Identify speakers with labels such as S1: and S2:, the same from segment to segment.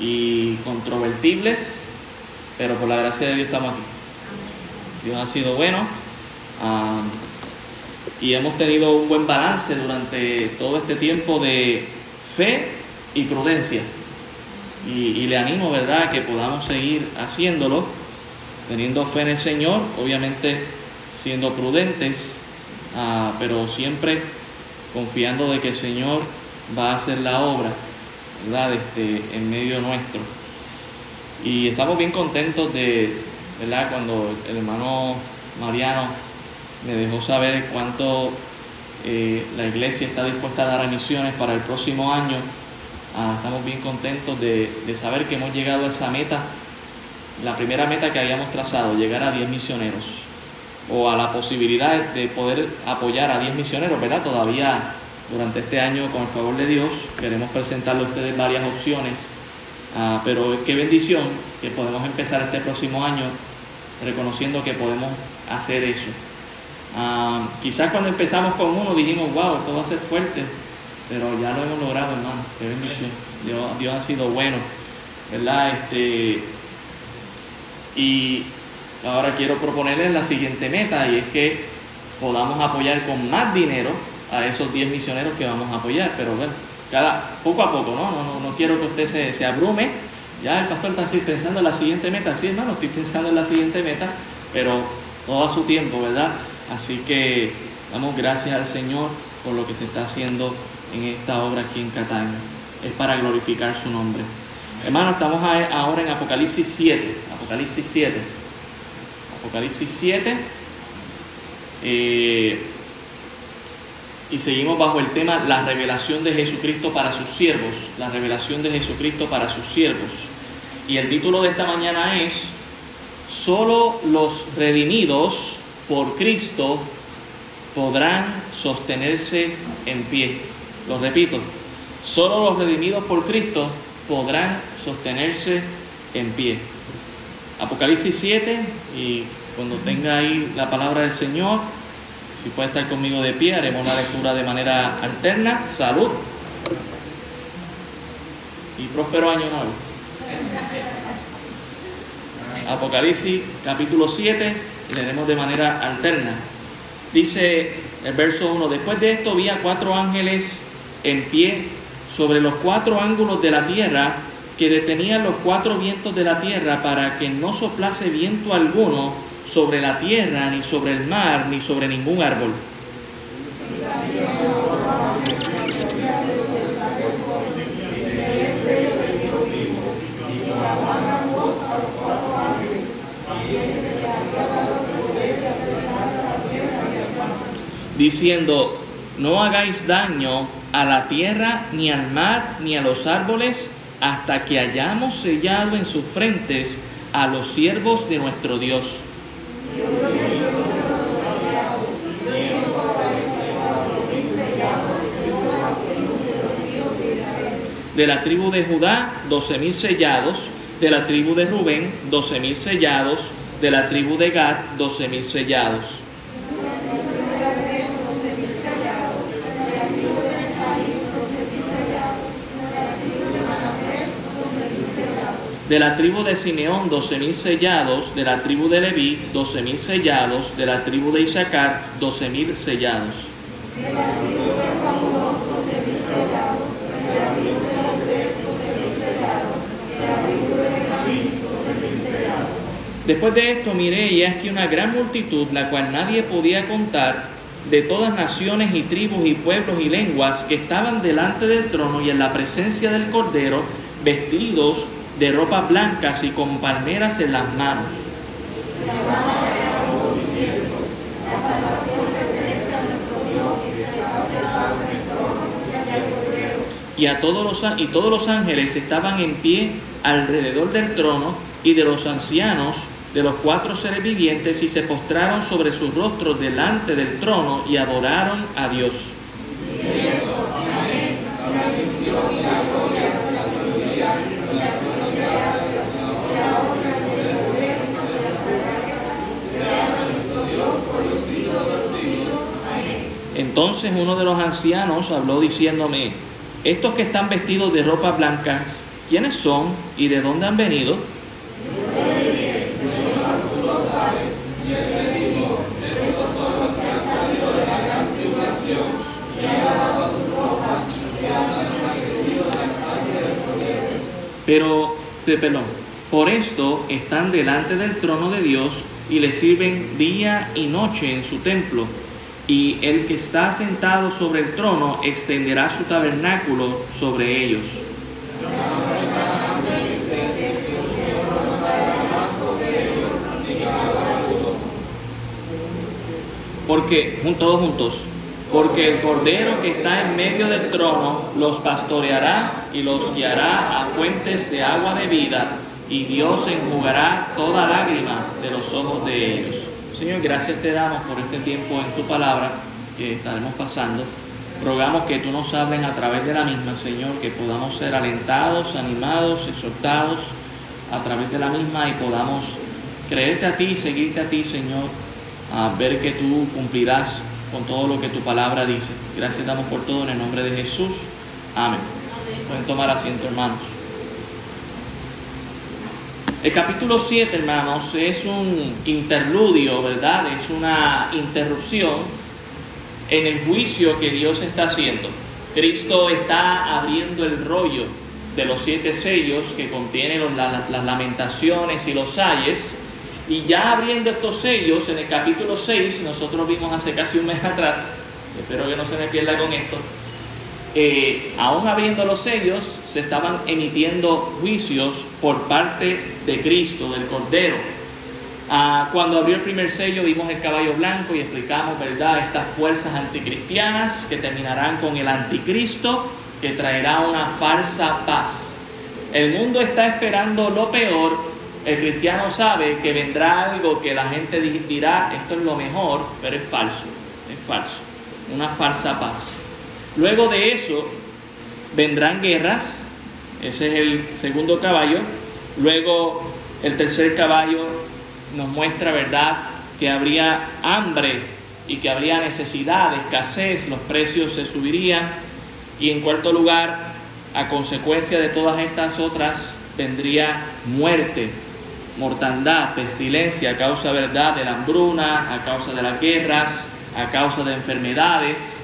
S1: y controvertibles, pero por la gracia de Dios estamos aquí. Dios ha sido bueno y hemos tenido un buen balance durante todo este tiempo de fe y prudencia. Y, le animo, ¿verdad?, que podamos seguir haciéndolo, teniendo fe en el Señor, obviamente siendo prudentes, ah, pero siempre confiando de que el Señor va a hacer la obra, ¿verdad?, este, en medio nuestro. Y estamos bien contentos de, ¿verdad?, cuando el hermano Mariano me dejó saber cuánto eh, la iglesia está dispuesta a dar a misiones para el próximo año. Ah, estamos bien contentos de, de, saber que hemos llegado a esa meta, la primera meta que habíamos trazado, llegar a 10 misioneros, o a la posibilidad de poder apoyar a 10 misioneros, ¿verdad? Todavía durante este año, con el favor de Dios, queremos presentarle a ustedes varias opciones, ah, pero qué bendición que podemos empezar este próximo año reconociendo que podemos hacer eso. Ah, quizás cuando empezamos con uno dijimos, wow, esto va a ser fuerte, pero ya lo hemos logrado, hermano. Qué bendición. Dios, Dios ha sido bueno, ¿verdad? Este, y ahora quiero proponerles la siguiente meta y es que podamos apoyar con más dinero a esos 10 misioneros que vamos a apoyar. Pero bueno, cada, poco a poco, ¿no? No, no, quiero que usted se, se abrume. Ya el pastor está pensando en la siguiente meta. Sí, hermano, estoy pensando en la siguiente meta, pero todo a su tiempo, ¿verdad? Así que damos gracias al Señor por lo que se está haciendo en esta obra aquí en Cataño. Es para glorificar su nombre. Hermano, estamos ahora en Apocalipsis 7. Apocalipsis 7. Apocalipsis 7. Eh, y seguimos bajo el tema la revelación de Jesucristo para sus siervos. La revelación de Jesucristo para sus siervos. Y el título de esta mañana es, solo los redimidos por Cristo podrán sostenerse en pie. Lo repito, solo los redimidos por Cristo podrán sostenerse en pie. Apocalipsis 7 y cuando tenga ahí la palabra del Señor, si puede estar conmigo de pie, haremos la lectura de manera alterna. Salud y próspero año nuevo. Apocalipsis capítulo 7, leeremos de manera alterna. Dice el verso 1, después de esto vi a cuatro ángeles en pie sobre los cuatro ángulos de la tierra que detenían los cuatro vientos de la tierra para que no soplase viento alguno sobre la tierra, ni sobre el mar, ni sobre ningún árbol. diciendo, no hagáis daño a la tierra, ni al mar, ni a los árboles, hasta que hayamos sellado en sus frentes a los siervos de nuestro Dios. De la tribu de Judá, doce mil sellados. De la tribu de Rubén, doce mil sellados. De la tribu de Gad, doce mil sellados de la tribu de Simeón doce mil sellados, de la tribu de Leví doce mil sellados, de la tribu de Isaacar doce mil sellados. Después de esto miré y aquí una gran multitud, la cual nadie podía contar, de todas naciones y tribus y pueblos y lenguas que estaban delante del trono y en la presencia del Cordero, vestidos de ropas blancas y con palmeras en las manos. Y a todos los y todos los ángeles estaban en pie alrededor del trono y de los ancianos de los cuatro seres vivientes y se postraron sobre sus rostros delante del trono y adoraron a Dios. Entonces uno de los ancianos habló diciéndome, estos que están vestidos de ropas blancas, quiénes son y de dónde han venido. Pero, perdón, por esto están delante del trono de Dios y le sirven día y noche en su templo. Y el que está sentado sobre el trono extenderá su tabernáculo sobre ellos. Porque, todos juntos, porque el Cordero que está en medio del trono los pastoreará y los guiará a fuentes de agua de vida, y Dios enjugará toda lágrima de los ojos de ellos. Señor, gracias te damos por este tiempo en tu palabra que estaremos pasando. Rogamos que tú nos hables a través de la misma, Señor, que podamos ser alentados, animados, exhortados a través de la misma y podamos creerte a ti, seguirte a ti, Señor, a ver que tú cumplirás con todo lo que tu palabra dice. Gracias damos por todo en el nombre de Jesús. Amén. Pueden tomar asiento, hermanos. El capítulo 7, hermanos, es un interludio, ¿verdad? Es una interrupción en el juicio que Dios está haciendo. Cristo está abriendo el rollo de los siete sellos que contienen las lamentaciones y los ayes y ya abriendo estos sellos, en el capítulo 6, nosotros vimos hace casi un mes atrás, espero que no se me pierda con esto, eh, aún abriendo los sellos, se estaban emitiendo juicios por parte de Cristo, del Cordero. Ah, cuando abrió el primer sello vimos el caballo blanco y explicamos, ¿verdad?, estas fuerzas anticristianas que terminarán con el anticristo que traerá una falsa paz. El mundo está esperando lo peor el cristiano sabe que vendrá algo que la gente dirá, esto es lo mejor, pero es falso, es falso, una falsa paz. Luego de eso vendrán guerras, ese es el segundo caballo. Luego el tercer caballo nos muestra, ¿verdad?, que habría hambre y que habría necesidad, escasez, los precios se subirían. Y en cuarto lugar, a consecuencia de todas estas otras, vendría muerte, mortandad, pestilencia a causa verdad de la hambruna, a causa de las guerras, a causa de enfermedades.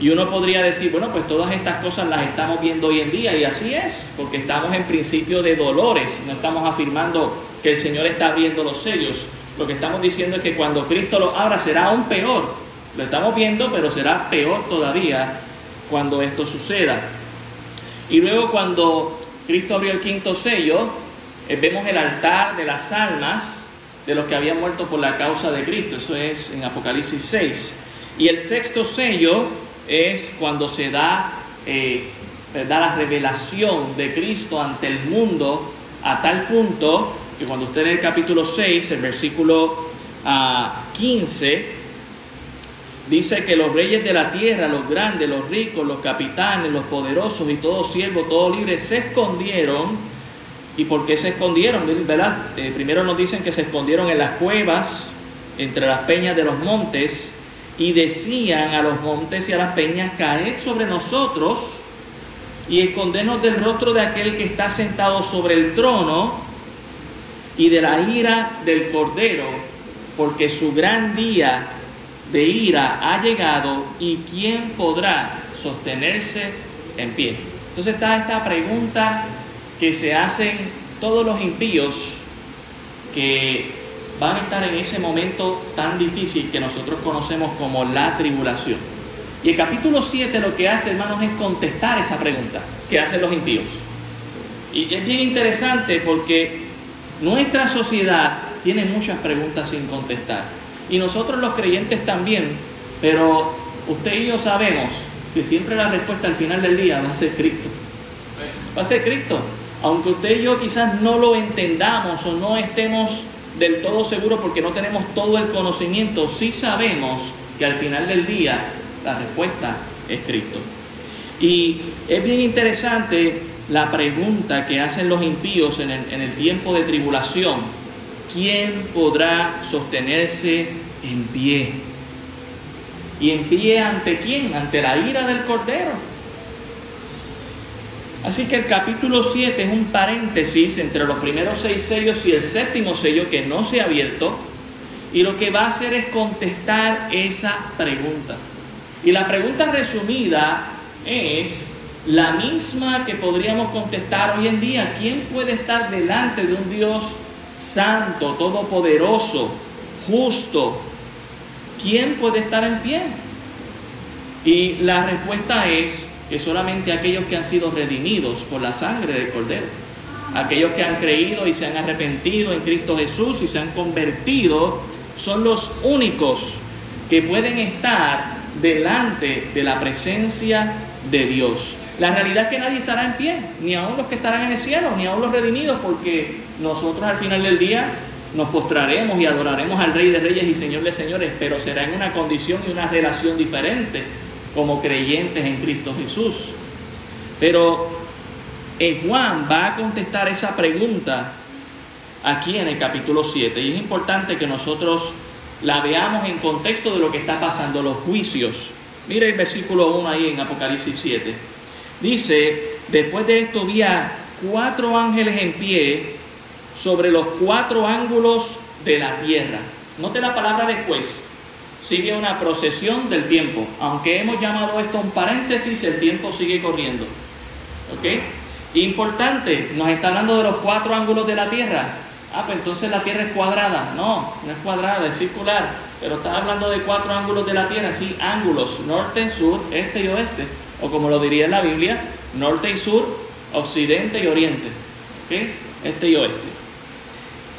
S1: Y uno podría decir, bueno, pues todas estas cosas las estamos viendo hoy en día y así es, porque estamos en principio de dolores, no estamos afirmando que el Señor está abriendo los sellos. Lo que estamos diciendo es que cuando Cristo lo abra será aún peor. Lo estamos viendo, pero será peor todavía cuando esto suceda. Y luego cuando Cristo abrió el quinto sello, eh, vemos el altar de las almas de los que habían muerto por la causa de Cristo. Eso es en Apocalipsis 6. Y el sexto sello es cuando se da, eh, la revelación de Cristo ante el mundo a tal punto que cuando usted lee el capítulo 6, el versículo 15, ah, dice que los reyes de la tierra, los grandes, los ricos, los capitanes, los poderosos y todos siervos, todos libres, se escondieron ¿Y por qué se escondieron? ¿verdad? Eh, primero nos dicen que se escondieron en las cuevas, entre las peñas de los montes, y decían a los montes y a las peñas, caed sobre nosotros y escondernos del rostro de aquel que está sentado sobre el trono y de la ira del Cordero, porque su gran día de ira ha llegado y quién podrá sostenerse en pie. Entonces está esta pregunta que se hacen todos los impíos que van a estar en ese momento tan difícil que nosotros conocemos como la tribulación. Y el capítulo 7 lo que hace, hermanos, es contestar esa pregunta que hacen los impíos. Y es bien interesante porque nuestra sociedad tiene muchas preguntas sin contestar. Y nosotros los creyentes también, pero usted y yo sabemos que siempre la respuesta al final del día va a ser Cristo. Va a ser Cristo aunque usted y yo quizás no lo entendamos o no estemos del todo seguros porque no tenemos todo el conocimiento, sí sabemos que al final del día la respuesta es Cristo. Y es bien interesante la pregunta que hacen los impíos en el, en el tiempo de tribulación. ¿Quién podrá sostenerse en pie? ¿Y en pie ante quién? Ante la ira del Cordero. Así que el capítulo 7 es un paréntesis entre los primeros seis sellos y el séptimo sello que no se ha abierto. Y lo que va a hacer es contestar esa pregunta. Y la pregunta resumida es la misma que podríamos contestar hoy en día. ¿Quién puede estar delante de un Dios santo, todopoderoso, justo? ¿Quién puede estar en pie? Y la respuesta es que solamente aquellos que han sido redimidos por la sangre del Cordero, aquellos que han creído y se han arrepentido en Cristo Jesús y se han convertido, son los únicos que pueden estar delante de la presencia de Dios. La realidad es que nadie estará en pie, ni aun los que estarán en el cielo, ni aun los redimidos, porque nosotros al final del día nos postraremos y adoraremos al Rey de Reyes y Señor de Señores, pero será en una condición y una relación diferente como creyentes en Cristo Jesús. Pero eh, Juan va a contestar esa pregunta aquí en el capítulo 7 y es importante que nosotros la veamos en contexto de lo que está pasando, los juicios. Mire el versículo 1 ahí en Apocalipsis 7. Dice, después de esto vi a cuatro ángeles en pie sobre los cuatro ángulos de la tierra. Note la palabra después sigue una procesión del tiempo. Aunque hemos llamado esto un paréntesis, el tiempo sigue corriendo. ¿Ok? Importante, nos está hablando de los cuatro ángulos de la Tierra. Ah, pues entonces la Tierra es cuadrada. No, no es cuadrada, es circular. Pero está hablando de cuatro ángulos de la Tierra, sí, ángulos, norte, sur, este y oeste. O como lo diría en la Biblia, norte y sur, occidente y oriente. ¿Ok? Este y oeste.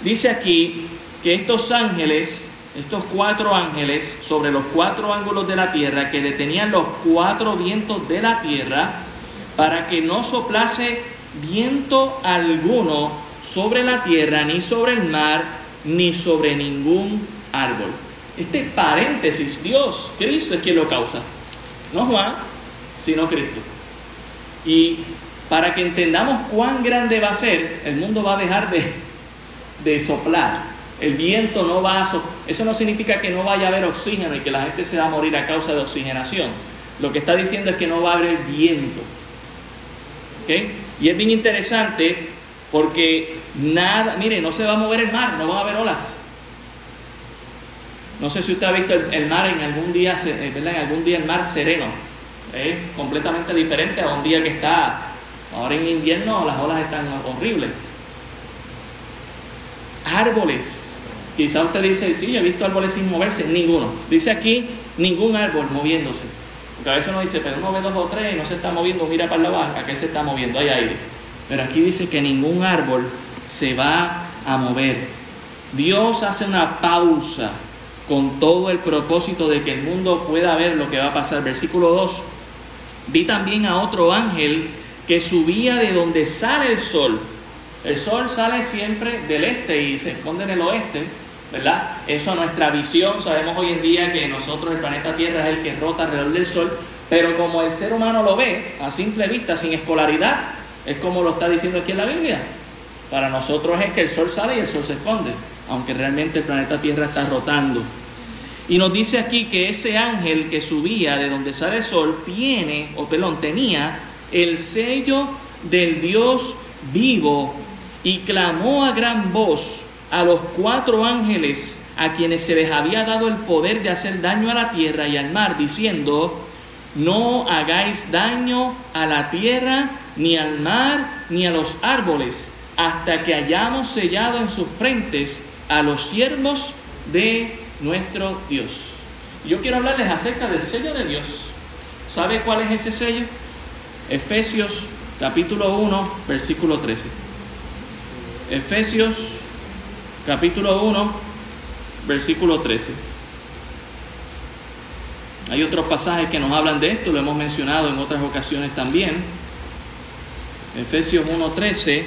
S1: Dice aquí que estos ángeles estos cuatro ángeles sobre los cuatro ángulos de la tierra que detenían los cuatro vientos de la tierra para que no soplase viento alguno sobre la tierra, ni sobre el mar, ni sobre ningún árbol. Este paréntesis, Dios, Cristo es quien lo causa. No Juan, sino Cristo. Y para que entendamos cuán grande va a ser, el mundo va a dejar de, de soplar el viento no va a... Eso no significa que no vaya a haber oxígeno y que la gente se va a morir a causa de oxigenación. Lo que está diciendo es que no va a haber viento. ¿Ok? Y es bien interesante porque nada, mire, no se va a mover el mar, no va a haber olas. No sé si usted ha visto el, mar en algún día, eh, ¿verdad? En algún día el mar sereno. Es completamente diferente a un día que está, ahora en invierno las olas están horribles. Árboles Quizá usted dice, sí, he visto árboles sin moverse, ninguno. Dice aquí, ningún árbol moviéndose. Porque a veces uno dice, pero uno ve dos o tres y no se está moviendo, mira para la baja, que se está moviendo? Hay aire. Pero aquí dice que ningún árbol se va a mover. Dios hace una pausa con todo el propósito de que el mundo pueda ver lo que va a pasar. Versículo 2. Vi también a otro ángel que subía de donde sale el sol. El sol sale siempre del este y se esconde en el oeste. ¿Verdad? Eso nuestra visión, sabemos hoy en día que nosotros, el planeta Tierra, es el que rota alrededor del Sol, pero como el ser humano lo ve a simple vista, sin escolaridad, es como lo está diciendo aquí en la Biblia. Para nosotros es que el Sol sale y el Sol se esconde, aunque realmente el planeta Tierra está rotando. Y nos dice aquí que ese ángel que subía de donde sale el sol tiene, o perdón, tenía el sello del Dios vivo y clamó a gran voz a los cuatro ángeles a quienes se les había dado el poder de hacer daño a la tierra y al mar, diciendo, no hagáis daño a la tierra, ni al mar, ni a los árboles, hasta que hayamos sellado en sus frentes a los siervos de nuestro Dios. Yo quiero hablarles acerca del sello de Dios. ¿Sabe cuál es ese sello? Efesios capítulo 1, versículo 13. Efesios capítulo 1, versículo 13. Hay otros pasajes que nos hablan de esto, lo hemos mencionado en otras ocasiones también. Efesios 1.13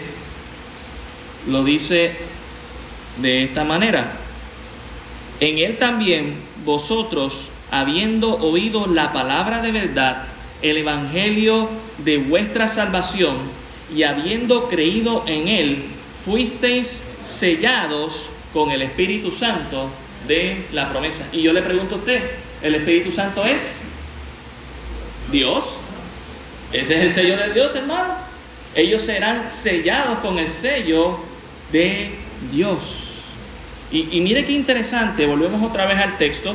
S1: lo dice de esta manera. En él también vosotros, habiendo oído la palabra de verdad, el evangelio de vuestra salvación, y habiendo creído en él, fuisteis sellados con el Espíritu Santo de la promesa. Y yo le pregunto a usted, ¿el Espíritu Santo es Dios? Ese es el sello de Dios, hermano. ellos serán sellados con el sello de Dios. Y, mire qué interesante, volvemos otra vez al texto.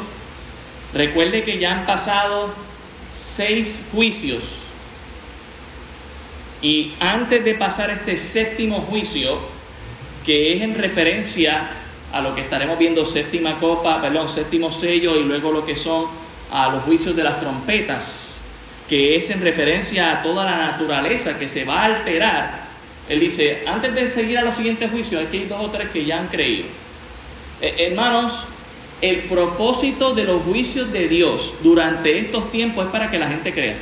S1: Recuerde que ya han pasado seis juicios. Y antes de pasar este séptimo juicio, que es en referencia a lo que estaremos viendo séptima copa, perdón, séptimo sello y luego lo que son a los juicios de las trompetas, que es en referencia a toda la naturaleza que se va a alterar. Él dice, antes de seguir a los siguientes juicios, aquí hay dos o tres que ya han creído. Eh, hermanos, el propósito de los juicios de Dios durante estos tiempos es para que la gente crea.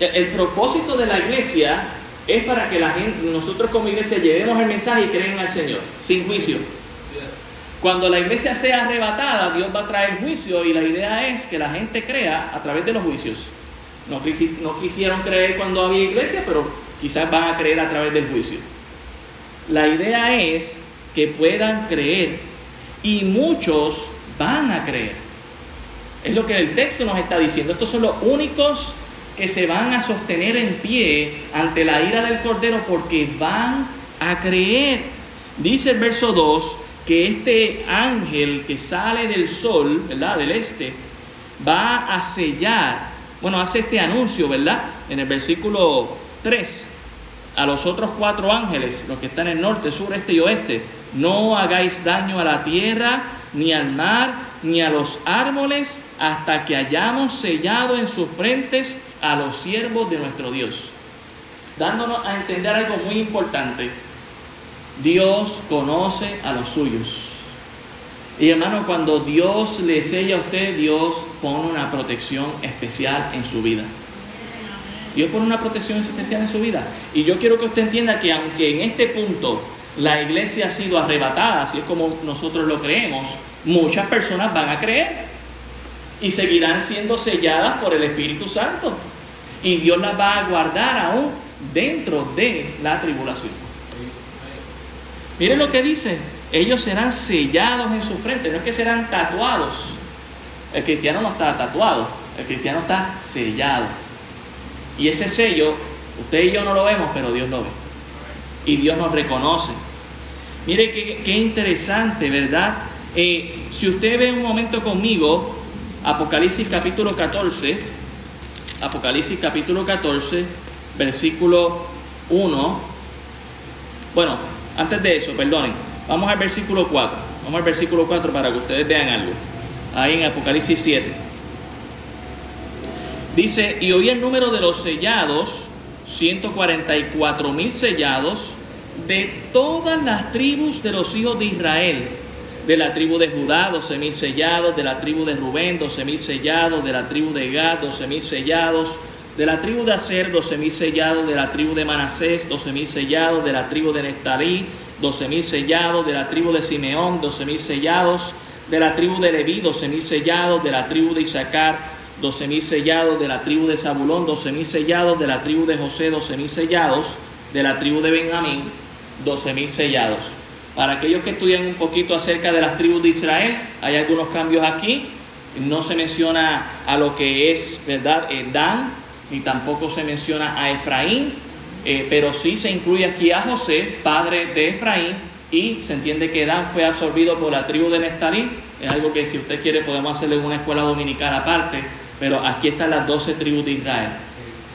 S1: El, propósito de la iglesia es para que la gente, nosotros como iglesia llevemos el mensaje y creen al Señor, sin juicio. Cuando la iglesia sea arrebatada, Dios va a traer juicio y la idea es que la gente crea a través de los juicios. No, quisieron creer cuando había iglesia, pero quizás van a creer a través del juicio. La idea es que puedan creer y muchos van a creer. Es lo que el texto nos está diciendo. Estos son los únicos que se van a sostener en pie ante la ira del Cordero porque van a creer. Dice el verso 2 que este ángel que sale del sol, ¿verdad? Del este, va a sellar, bueno, hace este anuncio, ¿verdad? En el versículo 3, a los otros cuatro ángeles, los que están en norte, sur, este y oeste, no hagáis daño a la tierra, ni al mar, ni a los árboles, hasta que hayamos sellado en sus frentes a los siervos de nuestro Dios. Dándonos a entender algo muy importante. Dios conoce a los suyos. Y hermano, cuando Dios le sella a usted, Dios pone una protección especial en su vida. Dios pone una protección especial en su vida. Y yo quiero que usted entienda que aunque en este punto la iglesia ha sido arrebatada, así es como nosotros lo creemos, muchas personas van a creer y seguirán siendo selladas por el Espíritu Santo. Y Dios las va a guardar aún dentro de la tribulación. Miren lo que dice, ellos serán sellados en su frente, no es que serán tatuados. El cristiano no está tatuado, el cristiano está sellado. Y ese sello, usted y yo no lo vemos, pero Dios lo ve y Dios nos reconoce. Mire qué, interesante, ¿verdad? Eh, si usted ve un momento conmigo, Apocalipsis capítulo 14, Apocalipsis capítulo 14, versículo 1. Bueno, antes de eso, perdonen, vamos al versículo 4. Vamos al versículo 4 para que ustedes vean algo. Ahí en Apocalipsis 7. Dice, y oí el número de los sellados 144 mil sellados de todas las tribus de los hijos de Israel. De la tribu de Judá, 12 mil sellados. De la tribu de Rubén, 12 mil sellados. De la tribu de Gad, 12 mil sellados. De la tribu de Aser, 12 mil sellados. De la tribu de Manasés, 12 mil sellados. De la tribu de Nestalí, 12 mil sellados. De la tribu de Simeón, 12 mil sellados. De la tribu de Leví, 12 mil sellados. De la tribu de Isaacar, doce mil sellados de la tribu de Zabulón, doce mil sellados de la tribu de José, doce mil sellados de la tribu de Benjamín, doce mil sellados. Para aquellos que estudian un poquito acerca de las tribus de Israel, hay algunos cambios aquí. No se menciona a lo que es, ¿verdad?, eh, Dan, ni tampoco se menciona a Efraín, eh, pero sí se incluye aquí a José, padre de Efraín, y se entiende que Dan fue absorbido por la tribu de Nestalí. Es algo que si usted quiere podemos hacerle una escuela dominical aparte, pero aquí están las doce tribus de Israel.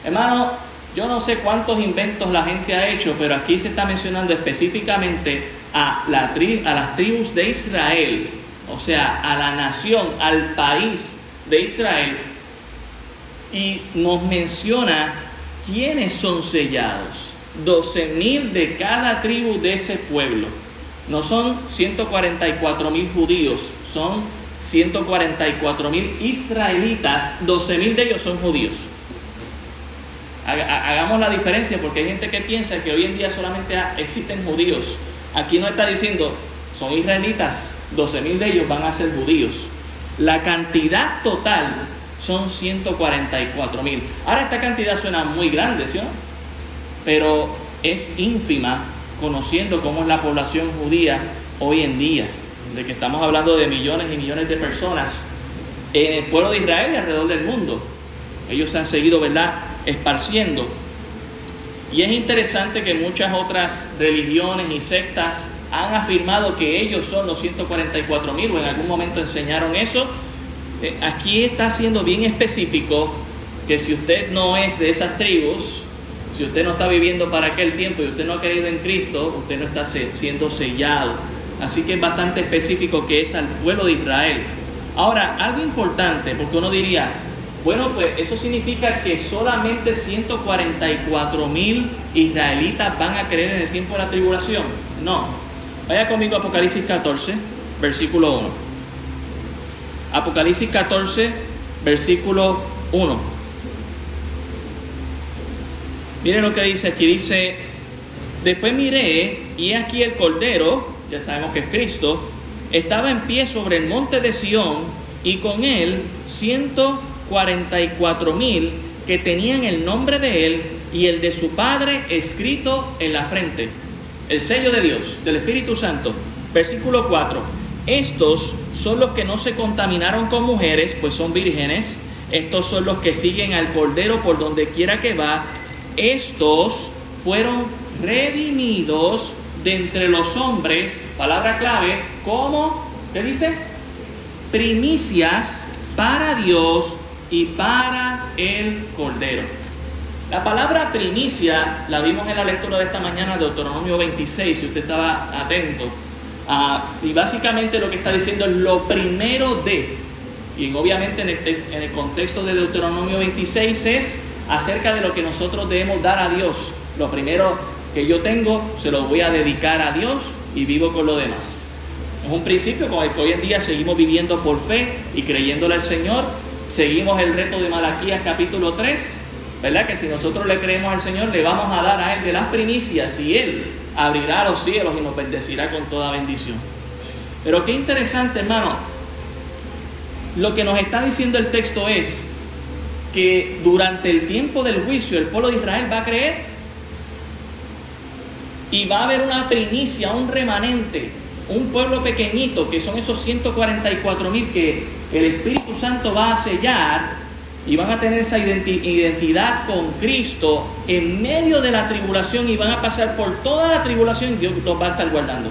S1: Hermano, yo no sé cuántos inventos la gente ha hecho, pero aquí se está mencionando específicamente a, la a las tribus de Israel, o sea, a la nación, al país de Israel, y nos menciona quiénes son sellados. Doce mil de cada tribu de ese pueblo. No son 144 mil judíos, son 144 mil israelitas, 12 mil de ellos son judíos. Hagamos la diferencia porque hay gente que piensa que hoy en día solamente existen judíos. Aquí no está diciendo, son israelitas, 12 mil de ellos van a ser judíos. La cantidad total son 144 mil. Ahora esta cantidad suena muy grande, ¿sí? Pero es ínfima conociendo cómo es la población judía hoy en día de que estamos hablando de millones y millones de personas en el pueblo de Israel y alrededor del mundo. Ellos se han seguido, ¿verdad?, esparciendo. Y es interesante que muchas otras religiones y sectas han afirmado que ellos son los 144 mil o en algún momento enseñaron eso. Eh, aquí está siendo bien específico que si usted no es de esas tribus, si usted no está viviendo para aquel tiempo y usted no ha creído en Cristo, usted no está siendo sellado. Así que es bastante específico que es al pueblo de Israel. Ahora, algo importante, porque uno diría, bueno, pues eso significa que solamente 144 mil israelitas van a creer en el tiempo de la tribulación. No. Vaya conmigo a Apocalipsis 14, versículo 1. Apocalipsis 14, versículo 1. Miren lo que dice aquí, dice, después miré y aquí el Cordero, ya sabemos que es Cristo, estaba en pie sobre el monte de Sión y con él 144 mil que tenían el nombre de él y el de su padre escrito en la frente. El sello de Dios, del Espíritu Santo. Versículo 4. Estos son los que no se contaminaron con mujeres, pues son vírgenes. Estos son los que siguen al Cordero por donde quiera que va. Estos fueron redimidos de entre los hombres, palabra clave, como, ¿qué dice? Primicias para Dios y para el Cordero. La palabra primicia la vimos en la lectura de esta mañana de Deuteronomio 26, si usted estaba atento. Ah, y básicamente lo que está diciendo es lo primero de, y obviamente en el, en el contexto de Deuteronomio 26 es acerca de lo que nosotros debemos dar a Dios. Lo primero que yo tengo se lo voy a dedicar a Dios y vivo con lo demás. Es un principio con el que hoy en día seguimos viviendo por fe y creyéndole al Señor. Seguimos el reto de Malaquías capítulo 3, ¿verdad? Que si nosotros le creemos al Señor, le vamos a dar a Él de las primicias y Él abrirá los cielos y nos bendecirá con toda bendición. Pero qué interesante, hermano. Lo que nos está diciendo el texto es que durante el tiempo del juicio el pueblo de Israel va a creer y va a haber una primicia, un remanente, un pueblo pequeñito, que son esos 144 mil que el Espíritu Santo va a sellar y van a tener esa identidad con Cristo en medio de la tribulación y van a pasar por toda la tribulación y Dios los va a estar guardando.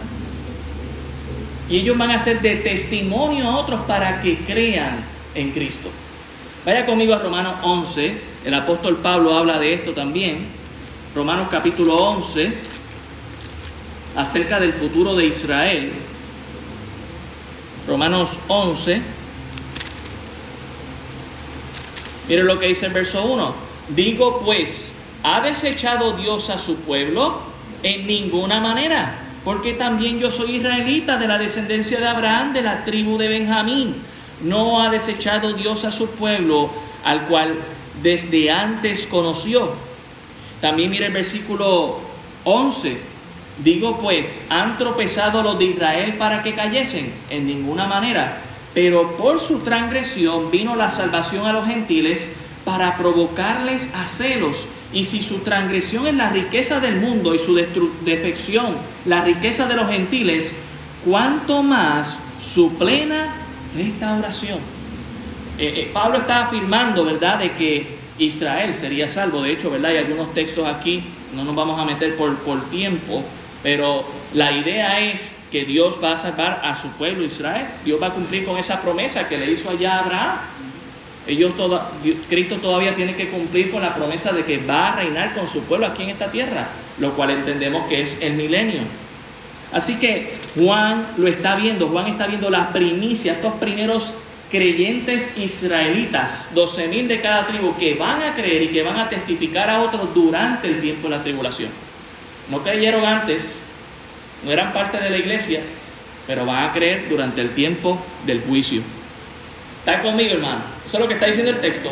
S1: Y ellos van a ser de testimonio a otros para que crean en Cristo. Vaya conmigo a Romanos 11, el apóstol Pablo habla de esto también. Romanos capítulo 11 acerca del futuro de Israel. Romanos 11. Mire lo que dice el verso 1. Digo pues, ¿ha desechado Dios a su pueblo? En ninguna manera, porque también yo soy israelita de la descendencia de Abraham, de la tribu de Benjamín. No ha desechado Dios a su pueblo, al cual desde antes conoció. También mire el versículo 11. Digo pues, ¿han tropezado los de Israel para que cayesen? En ninguna manera. Pero por su transgresión vino la salvación a los gentiles para provocarles a celos. Y si su transgresión es la riqueza del mundo y su defección la riqueza de los gentiles, ¿cuánto más su plena restauración? Eh, eh, Pablo está afirmando, ¿verdad?, de que Israel sería salvo. De hecho, ¿verdad? Hay algunos textos aquí, no nos vamos a meter por, por tiempo, pero la idea es que Dios va a salvar a su pueblo Israel. Dios va a cumplir con esa promesa que le hizo allá a Abraham. Ellos Cristo todavía tiene que cumplir con la promesa de que va a reinar con su pueblo aquí en esta tierra, lo cual entendemos que es el milenio. Así que Juan lo está viendo, Juan está viendo las primicias, estos primeros creyentes israelitas, 12.000 de cada tribu, que van a creer y que van a testificar a otros durante el tiempo de la tribulación. No creyeron antes, no eran parte de la iglesia, pero van a creer durante el tiempo del juicio. ¿Está conmigo, hermano? Eso es lo que está diciendo el texto.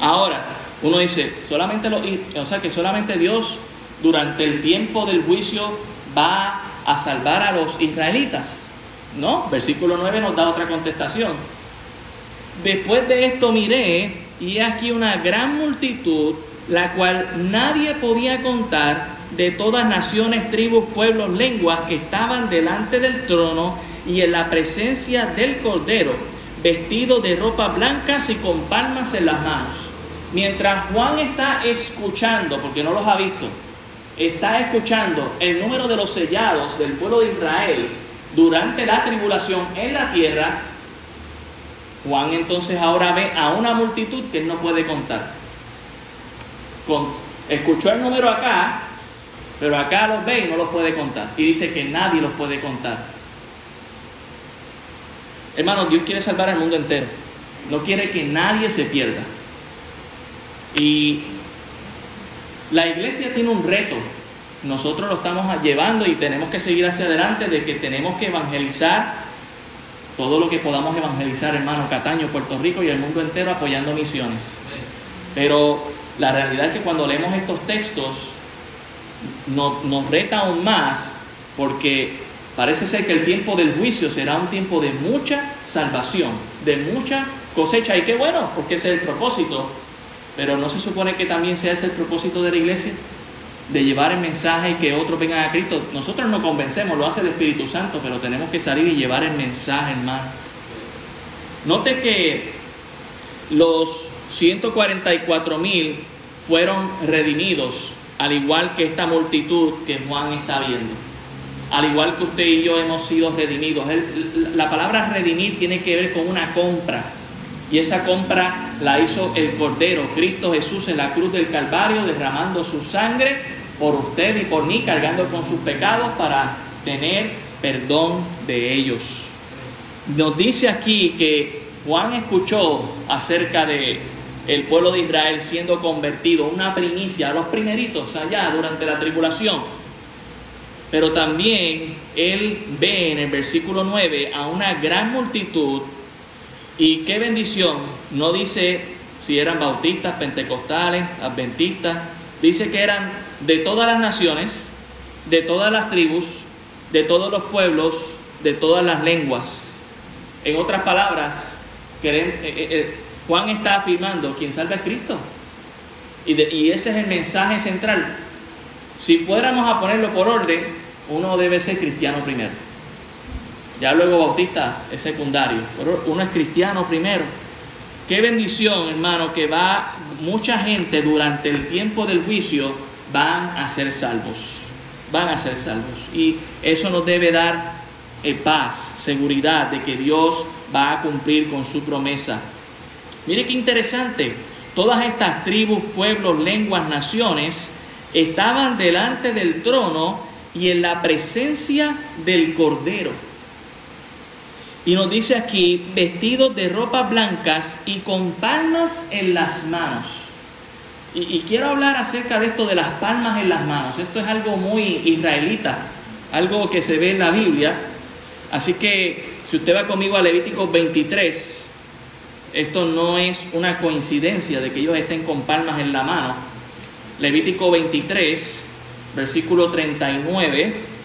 S1: Ahora, uno dice, solamente lo, o sea, que solamente Dios durante el tiempo del juicio va a salvar a los israelitas. No, versículo 9 nos da otra contestación. Después de esto miré y aquí una gran multitud, la cual nadie podía contar de todas naciones, tribus, pueblos, lenguas que estaban delante del trono y en la presencia del Cordero, vestidos de ropas blancas y con palmas en las manos. Mientras Juan está escuchando, porque no los ha visto, está escuchando el número de los sellados del pueblo de Israel durante la tribulación en la tierra, Juan entonces ahora ve a una multitud que él no puede contar. Con, escuchó el número acá, pero acá los ve y no los puede contar. Y dice que nadie los puede contar. Hermanos, Dios quiere salvar al mundo entero. No quiere que nadie se pierda. Y la iglesia tiene un reto. Nosotros lo estamos llevando y tenemos que seguir hacia adelante de que tenemos que evangelizar todo lo que podamos evangelizar, hermano, Cataño, Puerto Rico y el mundo entero apoyando misiones. Pero la realidad es que cuando leemos estos textos nos reta aún más porque parece ser que el tiempo del juicio será un tiempo de mucha salvación, de mucha cosecha. Y qué bueno, porque ese es el propósito pero no se supone que también sea ese el propósito de la iglesia, de llevar el mensaje y que otros vengan a Cristo. Nosotros no convencemos, lo hace el Espíritu Santo, pero tenemos que salir y llevar el mensaje, hermano. Note que los 144 mil fueron redimidos, al igual que esta multitud que Juan está viendo. Al igual que usted y yo hemos sido redimidos. la palabra redimir tiene que ver con una compra y esa compra la hizo el Cordero, Cristo Jesús en la cruz del Calvario, derramando su sangre por usted y por mí, cargando con sus pecados para tener perdón de ellos. Nos dice aquí que Juan escuchó acerca de el pueblo de Israel siendo convertido, una primicia a los primeritos allá durante la tribulación. Pero también él ve en el versículo 9 a una gran multitud y qué bendición, no dice si eran bautistas, pentecostales, adventistas, dice que eran de todas las naciones, de todas las tribus, de todos los pueblos, de todas las lenguas. En otras palabras, eh, eh, eh, Juan está afirmando, quien salve a Cristo. Y, ese es el mensaje central. Si fuéramos a ponerlo por orden, uno debe ser cristiano primero. Ya luego bautista es secundario, pero uno es cristiano primero. Qué bendición, hermano, que va mucha gente durante el tiempo del juicio van a ser salvos. Van a ser salvos. Y eso nos debe dar eh, paz, seguridad de que Dios va a cumplir con su promesa. Mire qué interesante. Todas estas tribus, pueblos, lenguas, naciones estaban delante del trono y en la presencia del Cordero. Y nos dice aquí, vestidos de ropas blancas y con palmas en las manos. Y, quiero hablar acerca de esto de las palmas en las manos. Esto es algo muy israelita, algo que se ve en la Biblia. Así que si usted va conmigo a Levítico 23, esto no es una coincidencia de que ellos estén con palmas en la mano. Levítico 23, versículo 39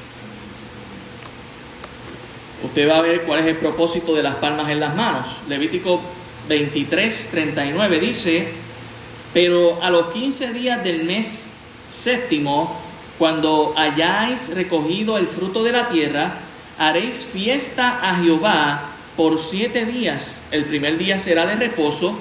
S1: usted va a ver cuál es el propósito de las palmas en las manos. Levítico 23, 39 dice, pero a los 15 días del mes séptimo, cuando hayáis recogido el fruto de la tierra, haréis fiesta a Jehová por siete días. El primer día será de reposo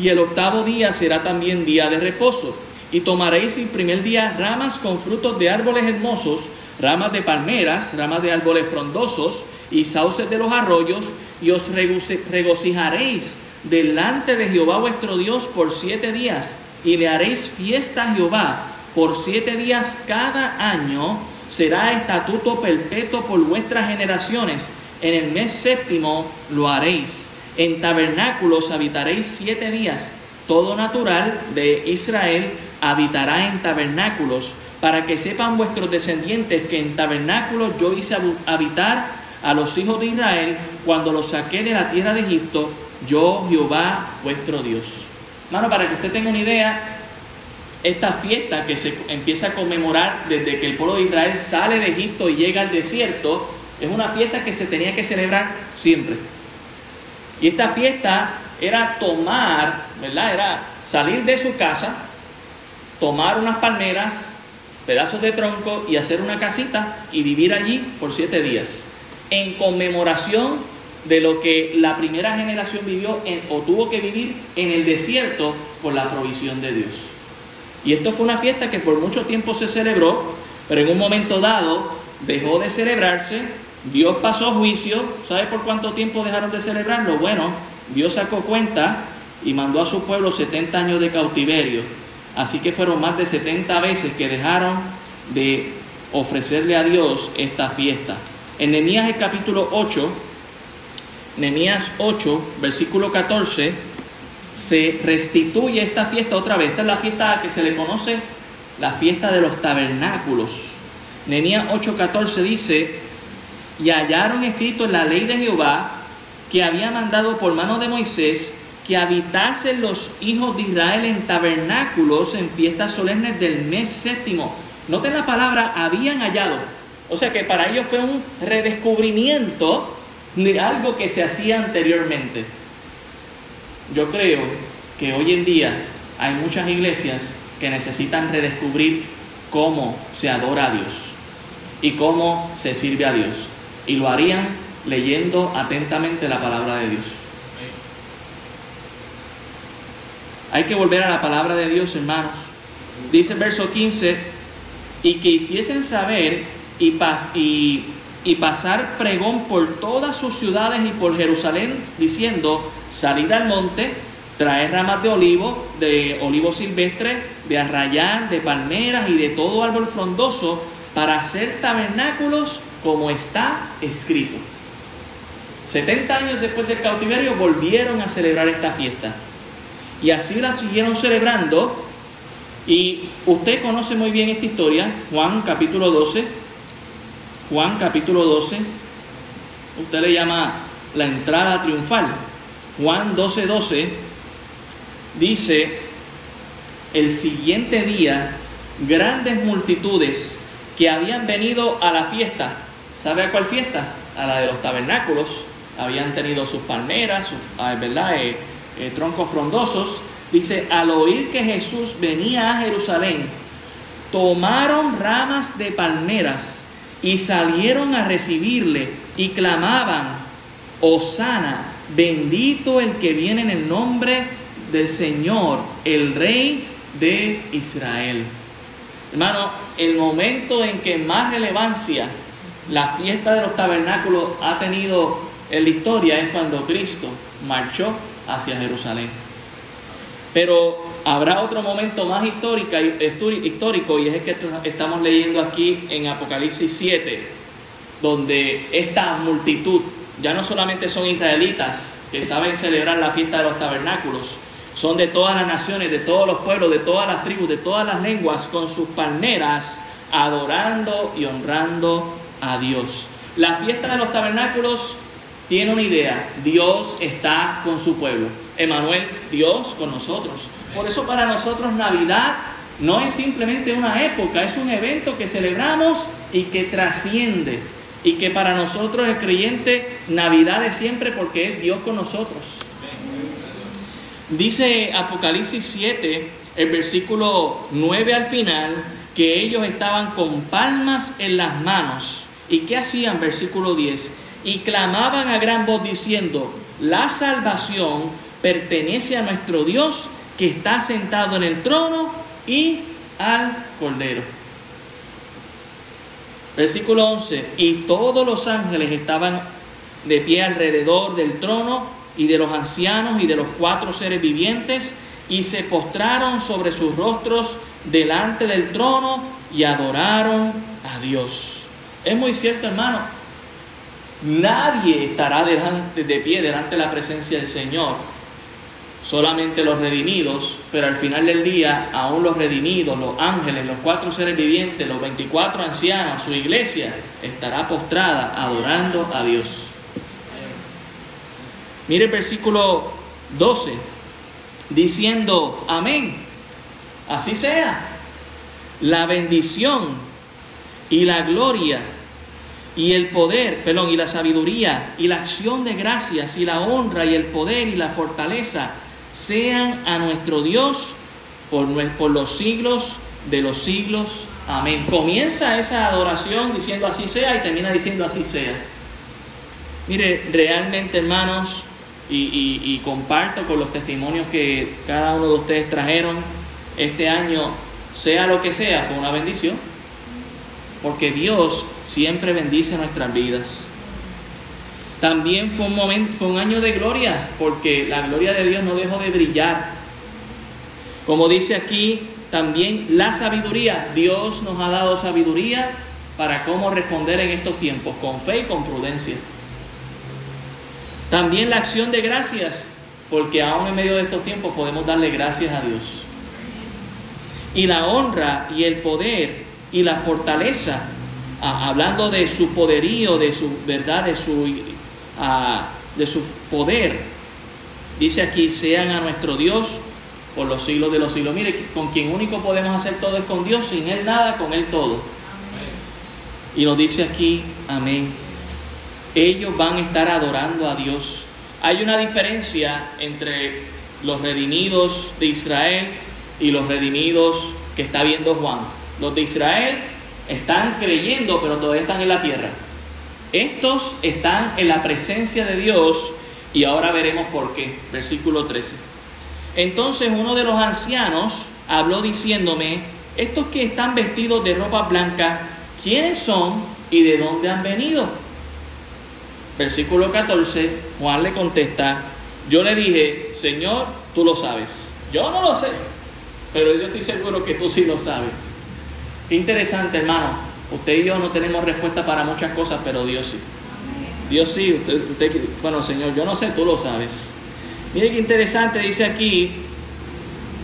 S1: y el octavo día será también día de reposo. Y tomaréis el primer día ramas con frutos de árboles hermosos, ramas de palmeras, ramas de árboles frondosos y sauces de los arroyos, y os regocijaréis delante de Jehová vuestro Dios por siete días, y le haréis fiesta a Jehová por siete días cada año, será estatuto perpetuo por vuestras generaciones. En el mes séptimo lo haréis. En tabernáculos habitaréis siete días. Todo natural de Israel habitará en tabernáculos para que sepan vuestros descendientes que en tabernáculos yo hice habitar a los hijos de Israel cuando los saqué de la tierra de Egipto, yo Jehová vuestro Dios. Hermano, para que usted tenga una idea, esta fiesta que se empieza a conmemorar desde que el pueblo de Israel sale de Egipto y llega al desierto, es una fiesta que se tenía que celebrar siempre. Y esta fiesta era tomar, ¿verdad? Era salir de su casa, tomar unas palmeras, pedazos de tronco y hacer una casita y vivir allí por siete días, en conmemoración de lo que la primera generación vivió o tuvo que vivir en el desierto por la provisión de Dios. Y esto fue una fiesta que por mucho tiempo se celebró, pero en un momento dado dejó de celebrarse, Dios pasó juicio, ¿sabe por cuánto tiempo dejaron de celebrarlo? Bueno, Dios sacó cuenta y mandó a su pueblo 70 años de cautiverio. Así que fueron más de 70 veces que dejaron de ofrecerle a Dios esta fiesta. En Nehemías el capítulo 8, Nehemías 8, versículo 14, se restituye esta fiesta otra vez. Esta es la fiesta que se le conoce la fiesta de los tabernáculos. Nehemías 8:14 dice, y hallaron escrito en la ley de Jehová que había mandado por mano de Moisés que habitasen los hijos de Israel en tabernáculos en fiestas solemnes del mes séptimo. Noten la palabra habían hallado. O sea que para ellos fue un redescubrimiento de algo que se hacía anteriormente. Yo creo que hoy en día hay muchas iglesias que necesitan redescubrir cómo se adora a Dios y cómo se sirve a Dios. Y lo harían leyendo atentamente la palabra de Dios. Hay que volver a la palabra de Dios, hermanos. Dice el verso 15, y que hiciesen saber y, y, y pasar pregón por todas sus ciudades y por Jerusalén, diciendo, salid al monte, traer ramas de olivo, de olivo silvestre, de arrayán, de palmeras y de todo árbol frondoso, para hacer tabernáculos como está escrito. 70 años después del cautiverio volvieron a celebrar esta fiesta. Y así la siguieron celebrando. Y usted conoce muy bien esta historia, Juan capítulo 12. Juan capítulo 12. Usted le llama la entrada triunfal. Juan 12, 12 dice, el siguiente día, grandes multitudes que habían venido a la fiesta. ¿Sabe a cuál fiesta? A la de los tabernáculos. Habían tenido sus palmeras, sus ah, ¿verdad? Eh, eh, troncos frondosos. Dice, al oír que Jesús venía a Jerusalén, tomaron ramas de palmeras y salieron a recibirle y clamaban, Osana, bendito el que viene en el nombre del Señor, el Rey de Israel. Hermano, el momento en que más relevancia la fiesta de los tabernáculos ha tenido en la historia es cuando Cristo marchó hacia Jerusalén. Pero habrá otro momento más histórico y es el que estamos leyendo aquí en Apocalipsis 7, donde esta multitud, ya no solamente son israelitas que saben celebrar la fiesta de los tabernáculos, son de todas las naciones, de todos los pueblos, de todas las tribus, de todas las lenguas, con sus palmeras, adorando y honrando a Dios. La fiesta de los tabernáculos tiene una idea, Dios está con su pueblo. Emanuel, Dios con nosotros. Por eso para nosotros Navidad no es simplemente una época, es un evento que celebramos y que trasciende. Y que para nosotros el creyente Navidad es siempre porque es Dios con nosotros. Dice Apocalipsis 7, el versículo 9 al final, que ellos estaban con palmas en las manos. ¿Y qué hacían? Versículo 10. Y clamaban a gran voz diciendo, la salvación pertenece a nuestro Dios que está sentado en el trono y al Cordero. Versículo 11. Y todos los ángeles estaban de pie alrededor del trono y de los ancianos y de los cuatro seres vivientes, y se postraron sobre sus rostros delante del trono y adoraron a Dios. Es muy cierto, hermano. Nadie estará de pie delante de la presencia del Señor. Solamente los redimidos, pero al final del día, aún los redimidos, los ángeles, los cuatro seres vivientes, los 24 ancianos, su iglesia, estará postrada adorando a Dios. Mire el versículo 12, diciendo, amén, así sea. La bendición y la gloria y el poder, perdón, y la sabiduría y la acción de gracias y la honra y el poder y la fortaleza sean a nuestro Dios por, por los siglos de los siglos. Amén. Comienza esa adoración diciendo así sea y termina diciendo así sea. Mire, realmente hermanos, y, comparto con los testimonios que cada uno de ustedes trajeron. Este año sea lo que sea, fue una bendición. Porque Dios siempre bendice nuestras vidas. También fue un momento, fue un año de gloria, porque la gloria de Dios no dejó de brillar. Como dice aquí, también la sabiduría. Dios nos ha dado sabiduría para cómo responder en estos tiempos, con fe y con prudencia. También la acción de gracias, porque aún en medio de estos tiempos podemos darle gracias a Dios. Y la honra y el poder y la fortaleza, hablando de su poderío, de su verdad, de su, de su poder, dice aquí, sean a nuestro Dios por los siglos de los siglos. Mire, con quien único podemos hacer todo es con Dios, sin Él nada, con Él todo. Y nos dice aquí, amén. Ellos van a estar adorando a Dios. Hay una diferencia entre los redimidos de Israel y los redimidos que está viendo Juan. Los de Israel están creyendo, pero todavía están en la tierra. Estos están en la presencia de Dios y ahora veremos por qué. Versículo 13. Entonces uno de los ancianos habló diciéndome, estos que están vestidos de ropa blanca, ¿quiénes son y de dónde han venido? Versículo 14, Juan le contesta, yo le dije, Señor, tú lo sabes. Yo no lo sé, pero yo estoy seguro que tú sí lo sabes. Interesante, hermano. Usted y yo no tenemos respuesta para muchas cosas, pero Dios sí. Dios sí, usted, usted, bueno, Señor, yo no sé, tú lo sabes. Mire qué interesante, dice aquí,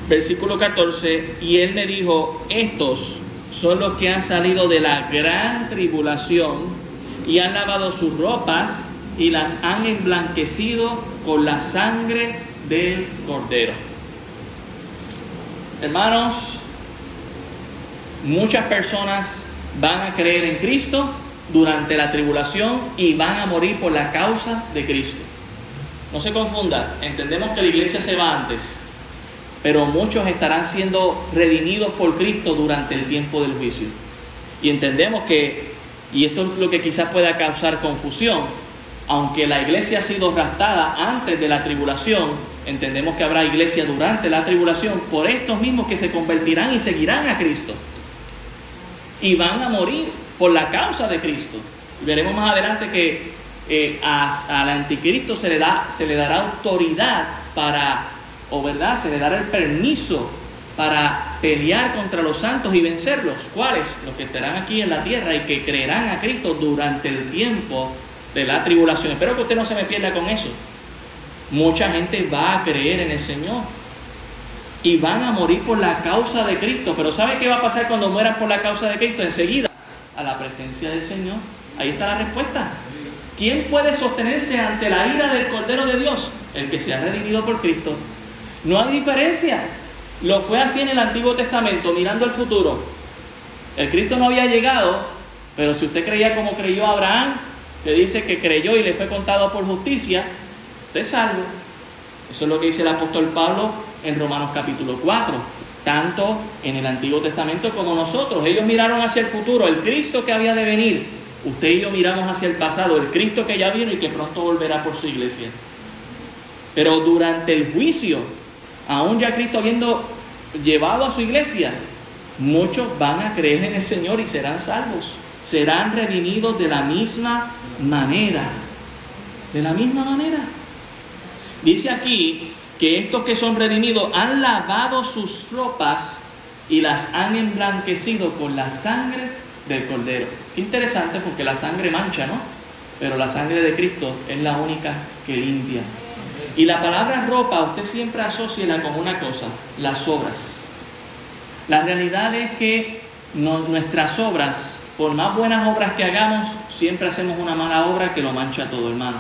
S1: versículo 14, y él me dijo, estos son los que han salido de la gran tribulación y han lavado sus ropas y las han emblanquecido con la sangre del cordero. Hermanos, muchas personas van a creer en Cristo durante la tribulación y van a morir por la causa de Cristo. No se confunda, entendemos que la iglesia se va antes, pero muchos estarán siendo redimidos por Cristo durante el tiempo del juicio. Y entendemos que, y esto es lo que quizás pueda causar confusión, aunque la iglesia ha sido raptada antes de la tribulación, entendemos que habrá iglesia durante la tribulación por estos mismos que se convertirán y seguirán a Cristo. Y van a morir por la causa de Cristo. Veremos más adelante que eh, al anticristo se le, da, se le dará autoridad para, o verdad, se le dará el permiso para pelear contra los santos y vencerlos. ¿Cuáles? Los que estarán aquí en la tierra y que creerán a Cristo durante el tiempo de la tribulación. Espero que usted no se me pierda con eso. Mucha gente va a creer en el Señor y van a morir por la causa de Cristo. Pero ¿sabe qué va a pasar cuando mueran por la causa de Cristo? Enseguida, a la presencia del Señor. Ahí está la respuesta. ¿Quién puede sostenerse ante la ira del Cordero de Dios? El que se ha redimido por Cristo. No hay diferencia. Lo fue así en el Antiguo Testamento, mirando el futuro. El Cristo no había llegado, pero si usted creía como creyó Abraham, que dice que creyó y le fue contado por justicia, usted es salvo. Eso es lo que dice el apóstol Pablo en Romanos capítulo 4. Tanto en el Antiguo Testamento como nosotros. Ellos miraron hacia el futuro, el Cristo que había de venir Usted y yo miramos hacia el pasado, el Cristo que ya vino y que pronto volverá por su iglesia. Pero durante el juicio, aún ya Cristo habiendo llevado a su iglesia, muchos van a creer en el Señor y serán salvos. Serán redimidos de la misma manera. De la misma manera. Dice aquí que estos que son redimidos han lavado sus ropas y las han emblanquecido con la sangre del Cordero. Interesante porque la sangre mancha, ¿no? Pero la sangre de Cristo es la única que limpia. Y la palabra ropa usted siempre asocia con una cosa, las obras. La realidad es que nuestras obras, por más buenas obras que hagamos, siempre hacemos una mala obra que lo mancha todo, hermano.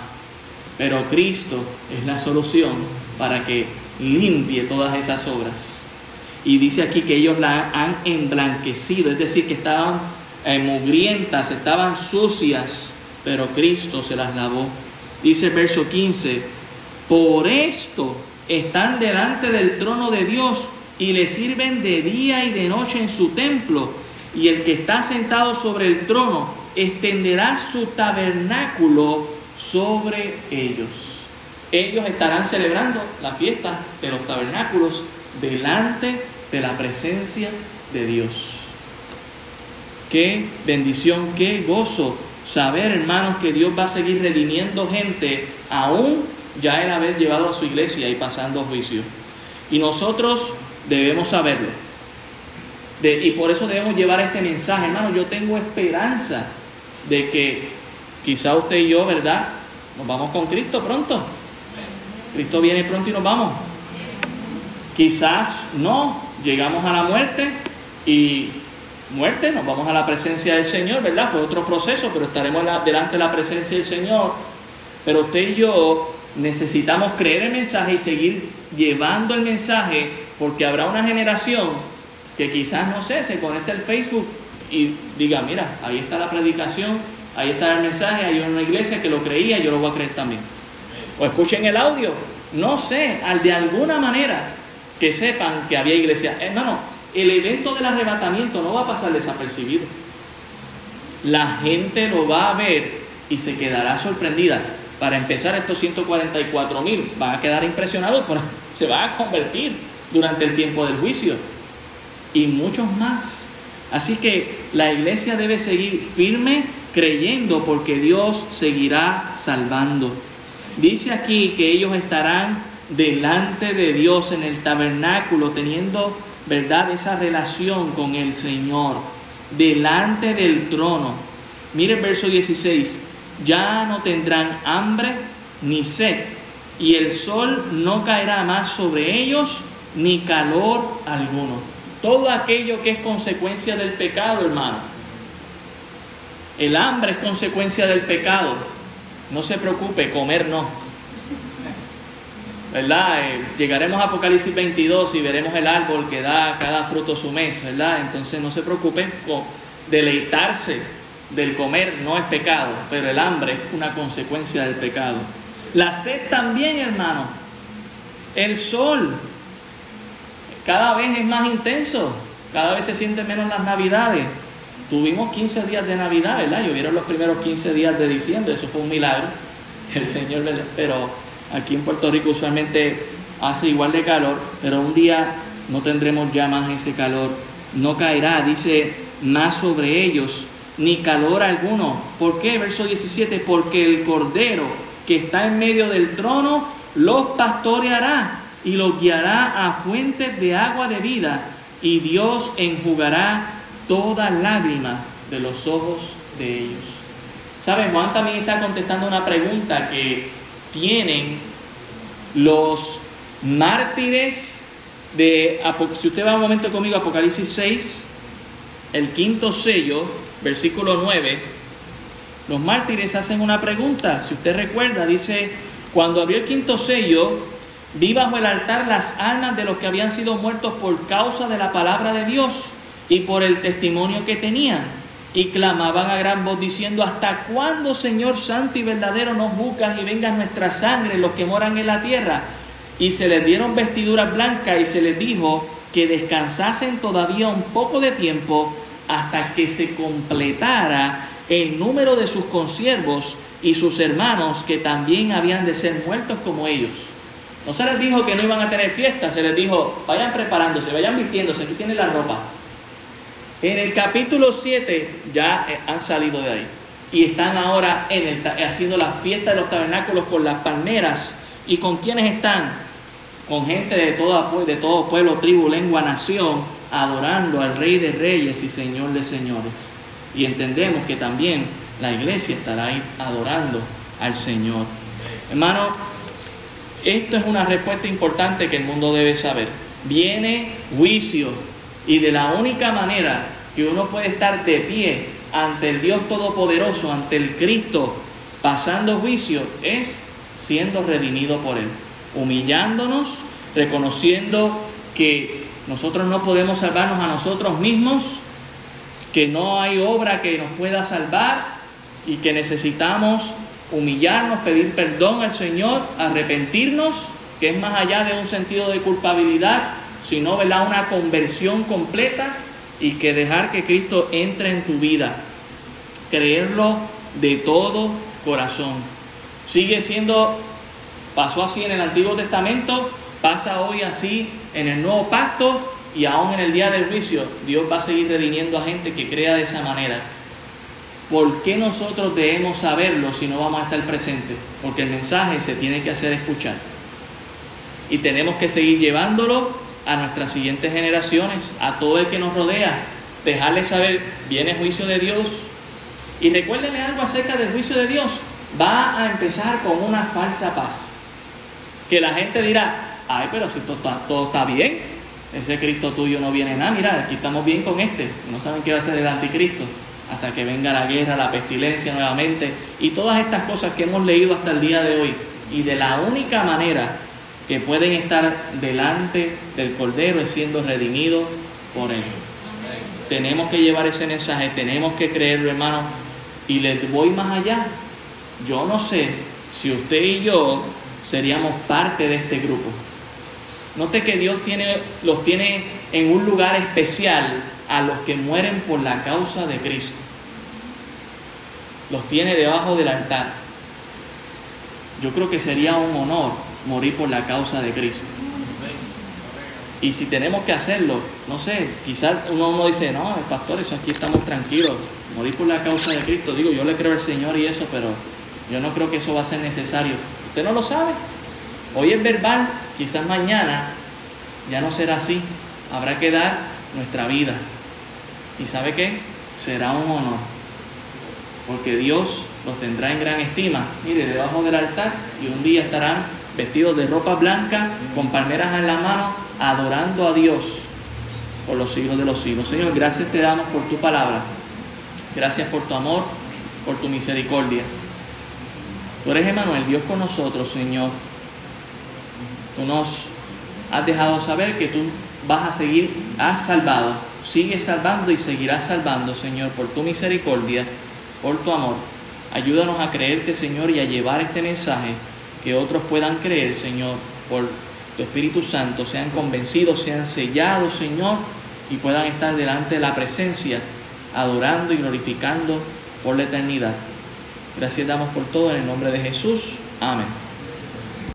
S1: Pero Cristo es la solución para que limpie todas esas obras. Y dice aquí que ellos la han emblanquecido, es decir, que estaban eh, mugrientas, estaban sucias, pero Cristo se las lavó. Dice el verso 15, por esto están delante del trono de Dios y le sirven de día y de noche en su templo. Y el que está sentado sobre el trono extenderá su tabernáculo sobre ellos. Ellos estarán celebrando la fiesta de los tabernáculos delante de la presencia de Dios. Qué bendición, qué gozo saber, hermanos, que Dios va a seguir redimiendo gente, aún ya el haber llevado a su iglesia y pasando juicio. Y nosotros debemos saberlo. y por eso debemos llevar este mensaje, hermano. Yo tengo esperanza de que quizá usted y yo, ¿verdad? Nos vamos con Cristo pronto. Cristo viene pronto y nos vamos. Quizás no, llegamos a la muerte y muerte, nos vamos a la presencia del Señor, ¿verdad? Fue otro proceso, pero estaremos delante de la presencia del Señor. Pero usted y yo necesitamos creer el mensaje y seguir llevando el mensaje porque habrá una generación que quizás, no sé, se conecte al Facebook y diga, mira, ahí está la predicación, ahí está el mensaje, hay una iglesia que lo creía, yo lo voy a creer también. O escuchen el audio, no sé, al de alguna manera que sepan que había iglesia. Hermano, el evento del arrebatamiento no va a pasar desapercibido. La gente lo va a ver y se quedará sorprendida. Para empezar, estos 144 mil van a quedar impresionados, pero se van a convertir durante el tiempo del juicio. Y muchos más. Así que la iglesia debe seguir firme creyendo porque Dios seguirá salvando. Dice aquí que ellos estarán delante de Dios en el tabernáculo teniendo, ¿verdad?, esa relación con el Señor, delante del trono. Mire el verso 16, ya no tendrán hambre ni sed, y el sol no caerá más sobre ellos, ni calor alguno. Todo aquello que es consecuencia del pecado, hermano. El hambre es consecuencia del pecado. No se preocupe, comer no. ¿Verdad? Eh, llegaremos a Apocalipsis 22 y veremos el árbol que da cada fruto su mes, ¿verdad? Entonces no se preocupen, deleitarse del comer no es pecado, pero el hambre es una consecuencia del pecado. La sed también, hermano. El sol cada vez es más intenso, cada vez se sienten menos las navidades. Tuvimos 15 días de Navidad, ¿verdad? Llovieron los primeros 15 días de diciembre, eso fue un milagro. El Señor, pero aquí en Puerto Rico usualmente hace igual de calor, pero un día no tendremos ya más ese calor. No caerá, dice, más sobre ellos ni calor alguno. ¿Por qué? Verso 17, porque el Cordero que está en medio del trono los pastoreará y los guiará a fuentes de agua de vida y Dios enjugará toda lágrima de los ojos de ellos. ¿Saben? Juan también está contestando una pregunta que tienen los mártires de... Si usted va un momento conmigo, Apocalipsis 6, el quinto sello, versículo 9, los mártires hacen una pregunta. Si usted recuerda, dice, cuando abrió el quinto sello, vi bajo el altar las almas de los que habían sido muertos por causa de la palabra de Dios y por el testimonio que tenían. Y clamaban a gran voz diciendo, ¿hasta cuándo, Señor Santo y verdadero, nos buscas y venga nuestra sangre los que moran en la tierra? Y se les dieron vestiduras blancas y se les dijo que descansasen todavía un poco de tiempo hasta que se completara el número de sus consiervos y sus hermanos que también habían de ser muertos como ellos. No se les dijo que no iban a tener fiesta, se les dijo, vayan preparándose, vayan vistiéndose, aquí tienen la ropa. En el capítulo 7 ya eh, han salido de ahí y están ahora en el, haciendo la fiesta de los tabernáculos con las palmeras. ¿Y con quienes están? Con gente de, toda, de todo pueblo, tribu, lengua, nación, adorando al Rey de Reyes y Señor de Señores. Y entendemos que también la iglesia estará ahí adorando al Señor. Hermano, esto es una respuesta importante que el mundo debe saber. Viene juicio y de la única manera que uno puede estar de pie ante el Dios Todopoderoso, ante el Cristo, pasando juicio, es siendo redimido por Él, humillándonos, reconociendo que nosotros no podemos salvarnos a nosotros mismos, que no hay obra que nos pueda salvar y que necesitamos humillarnos, pedir perdón al Señor, arrepentirnos, que es más allá de un sentido de culpabilidad, sino ¿verdad? una conversión completa y que dejar que Cristo entre en tu vida, creerlo de todo corazón. Sigue siendo, pasó así en el Antiguo Testamento, pasa hoy así en el nuevo pacto, y aún en el día del juicio Dios va a seguir redimiendo a gente que crea de esa manera. ¿Por qué nosotros debemos saberlo si no vamos a estar presentes? Porque el mensaje se tiene que hacer escuchar. Y tenemos que seguir llevándolo a nuestras siguientes generaciones, a todo el que nos rodea, dejarle saber, viene juicio de Dios. Y recuérdenle algo acerca del juicio de Dios. Va a empezar con una falsa paz. Que la gente dirá, ay, pero si todo está, todo está bien, ese Cristo tuyo no viene nada, mira, aquí estamos bien con este. No saben qué va a ser el anticristo hasta que venga la guerra, la pestilencia nuevamente y todas estas cosas que hemos leído hasta el día de hoy. Y de la única manera que pueden estar delante del Cordero es siendo redimidos por Él. Tenemos que llevar ese mensaje, tenemos que creerlo, hermano. Y les voy más allá. Yo no sé si usted y yo seríamos parte de este grupo. Note que Dios tiene, los tiene en un lugar especial a los que mueren por la causa de Cristo. Los tiene debajo del altar. Yo creo que sería un honor morir por la causa de Cristo. Y si tenemos que hacerlo, no sé, quizás uno, dice, no, pastor, eso aquí estamos tranquilos, morir por la causa de Cristo. Digo, yo le creo al Señor y eso, pero yo no creo que eso va a ser necesario. Usted no lo sabe. Hoy es verbal, quizás mañana ya no será así. Habrá que dar nuestra vida. ¿Y sabe qué? Será un honor. Porque Dios los tendrá en gran estima. Mire, debajo del altar y un día estarán vestidos de ropa blanca, con palmeras en la mano, adorando a Dios por los siglos de los siglos. Señor, gracias te damos por tu palabra. Gracias por tu amor, por tu misericordia. Tú eres Emanuel, Dios con nosotros, Señor. Tú nos has dejado saber que tú vas a seguir, has salvado, sigues salvando y seguirás salvando, Señor, por tu misericordia, por tu amor. Ayúdanos a creerte, Señor, y a llevar este mensaje que otros puedan creer, Señor, por tu Espíritu Santo, sean convencidos, sean sellados, Señor, y puedan estar delante de la presencia, adorando y glorificando por la eternidad. Gracias damos por todo en el nombre de Jesús. Amén.